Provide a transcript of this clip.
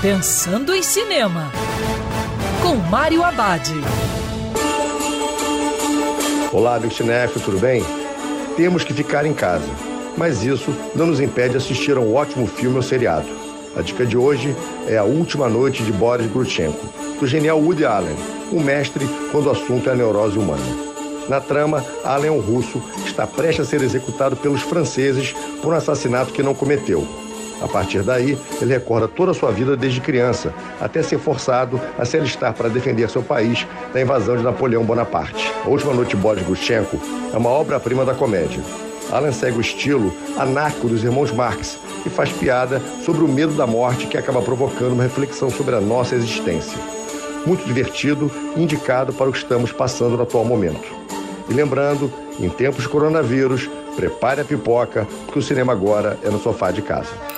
Pensando em Cinema, com Mário Abad. Olá, amigo cinéfilo, tudo bem? Temos que ficar em casa, mas isso não nos impede de assistir a um ótimo filme ou seriado. A dica de hoje é A Última Noite de Boris Grutchenko, do genial Woody Allen, um mestre quando o assunto é a neurose humana. Na trama, Allen, um russo, está prestes a ser executado pelos franceses por um assassinato que não cometeu a partir daí, ele recorda toda a sua vida desde criança, até ser forçado a se alistar para defender seu país da invasão de Napoleão Bonaparte. A Última Noite de Boris Gustchenko é uma obra-prima da comédia. Alan segue o estilo anárquico dos irmãos Marx e faz piada sobre o medo da morte que acaba provocando uma reflexão sobre a nossa existência. Muito divertido e indicado para o que estamos passando no atual momento. E lembrando, em tempos de coronavírus, prepare a pipoca, porque o cinema agora é no sofá de casa.